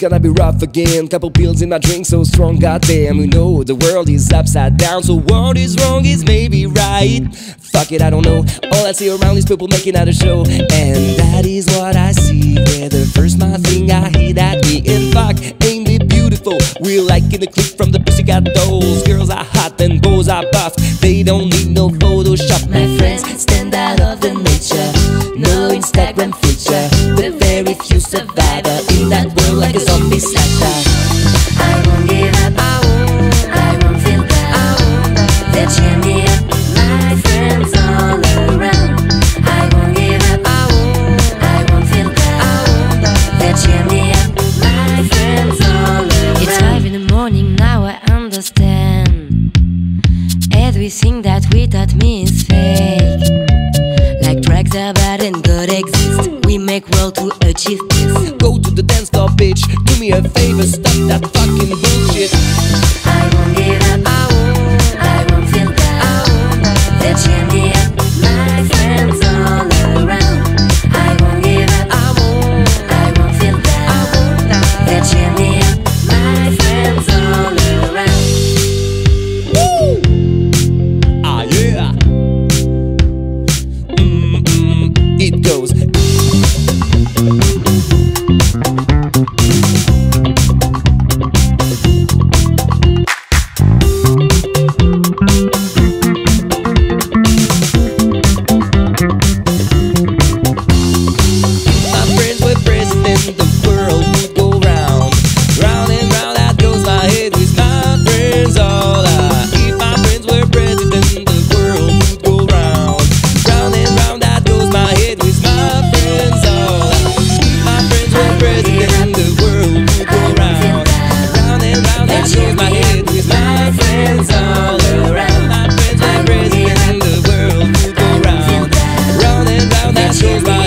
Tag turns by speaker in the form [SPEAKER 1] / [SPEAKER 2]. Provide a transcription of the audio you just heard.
[SPEAKER 1] gonna be rough again. Couple pills in my drink, so strong, goddamn. We know the world is upside down, so what is wrong is maybe right. Fuck it, I don't know. All I see around is people making out a show, and that is what I see. Yeah, the first my thing I hear that me, and fuck, ain't it beautiful? We're like in the clip from the Pussycat Dolls. Girls are hot and boys are buff. They don't need no Photoshop.
[SPEAKER 2] My friends stand out of the nature. No Instagram feature. The very few world like a zombie slasher. I won't give up. I won't I won't feel down. They cheer me up. My friends all around. I won't give up. I won't I won't feel down. They cheer me up. My friends all around.
[SPEAKER 3] It's five in the morning now, I understand. Everything that we taught me is fake. Like drugs are bad and God exists. We make world to achieve peace.
[SPEAKER 1] Go to the dance floor, bitch. Do me a favor, stop that fucking bullshit. And